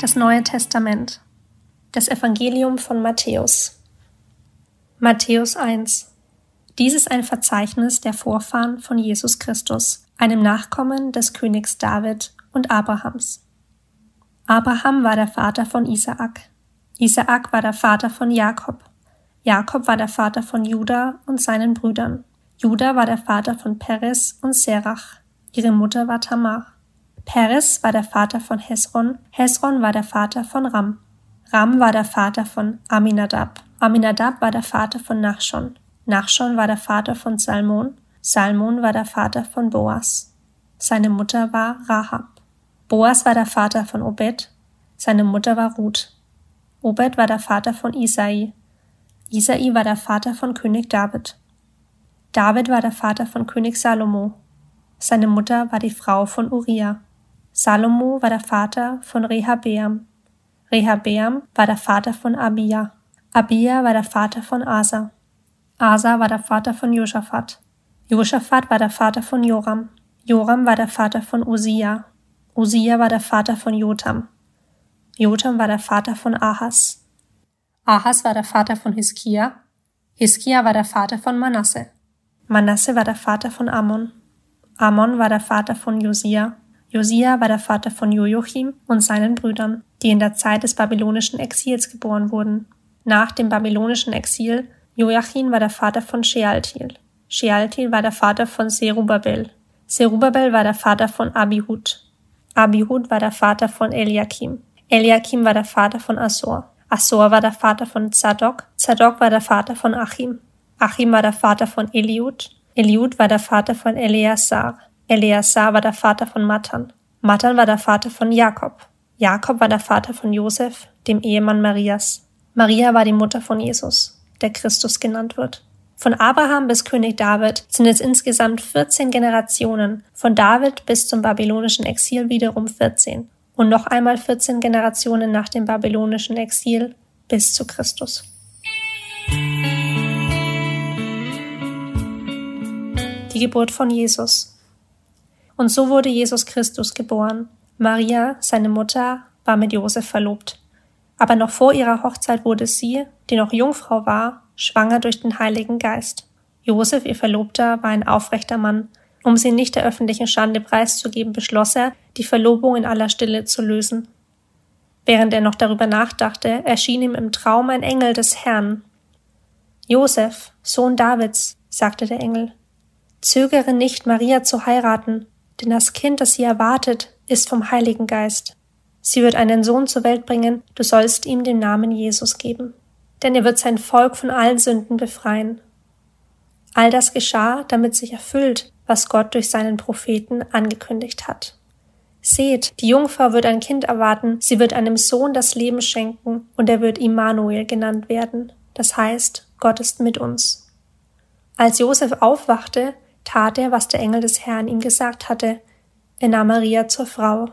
Das Neue Testament. Das Evangelium von Matthäus. Matthäus 1. Dies ist ein Verzeichnis der Vorfahren von Jesus Christus, einem Nachkommen des Königs David und Abrahams. Abraham war der Vater von Isaak. Isaak war der Vater von Jakob. Jakob war der Vater von Juda und seinen Brüdern. Juda war der Vater von Peres und Serach. Ihre Mutter war Tamar. Peres war der Vater von Hesron. Hesron war der Vater von Ram. Ram war der Vater von Aminadab. Aminadab war der Vater von Nachschon. Nachschon war der Vater von Salmon. Salmon war der Vater von Boas. Seine Mutter war Rahab. Boas war der Vater von Obed. Seine Mutter war Ruth. Obed war der Vater von Isai. Isai war der Vater von König David. David war der Vater von König Salomo. Seine Mutter war die Frau von Uriah. Salomo war der Vater von Rehabeam. Rehabeam war der Vater von Abia. Abia war der Vater von Asa. Asa war der Vater von Josaphat. Josaphat war der Vater von Joram. Joram war der Vater von Usia. Usia war der Vater von Jotam. Jotam war der Vater von Ahas. Ahas war der Vater von Hiskia. Hiskia war der Vater von Manasse. Manasse war der Vater von Ammon. Ammon war der Vater von Josia. Josia war der Vater von Joachim und seinen Brüdern, die in der Zeit des babylonischen Exils geboren wurden. Nach dem babylonischen Exil Joachim war der Vater von Shealtiel. Shealtiel war der Vater von Serubabel. Serubabel war der Vater von Abihud. Abihud war der Vater von Eliakim. Eliakim war der Vater von Asor. Asor war der Vater von Zadok. Zadok war der Vater von Achim. Achim war der Vater von Eliud. Eliud war der Vater von Eleazar. Eleazar war der Vater von Matan. Matan war der Vater von Jakob. Jakob war der Vater von Josef, dem Ehemann Marias. Maria war die Mutter von Jesus, der Christus genannt wird. Von Abraham bis König David sind es insgesamt 14 Generationen, von David bis zum babylonischen Exil wiederum 14 und noch einmal 14 Generationen nach dem babylonischen Exil bis zu Christus. Die Geburt von Jesus. Und so wurde Jesus Christus geboren. Maria, seine Mutter, war mit Josef verlobt. Aber noch vor ihrer Hochzeit wurde sie, die noch Jungfrau war, schwanger durch den Heiligen Geist. Josef, ihr Verlobter, war ein aufrechter Mann. Um sie nicht der öffentlichen Schande preiszugeben, beschloss er, die Verlobung in aller Stille zu lösen. Während er noch darüber nachdachte, erschien ihm im Traum ein Engel des Herrn. Josef, Sohn Davids, sagte der Engel, zögere nicht, Maria zu heiraten, denn das Kind, das sie erwartet, ist vom Heiligen Geist. Sie wird einen Sohn zur Welt bringen, du sollst ihm den Namen Jesus geben. Denn er wird sein Volk von allen Sünden befreien. All das geschah, damit sich erfüllt, was Gott durch seinen Propheten angekündigt hat. Seht, die Jungfrau wird ein Kind erwarten, sie wird einem Sohn das Leben schenken, und er wird Immanuel genannt werden. Das heißt, Gott ist mit uns. Als Josef aufwachte, tat er, was der Engel des Herrn ihm gesagt hatte. Er nahm Maria zur Frau.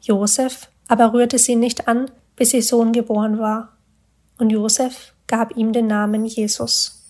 Josef aber rührte sie nicht an, bis ihr Sohn geboren war. Und Josef gab ihm den Namen Jesus.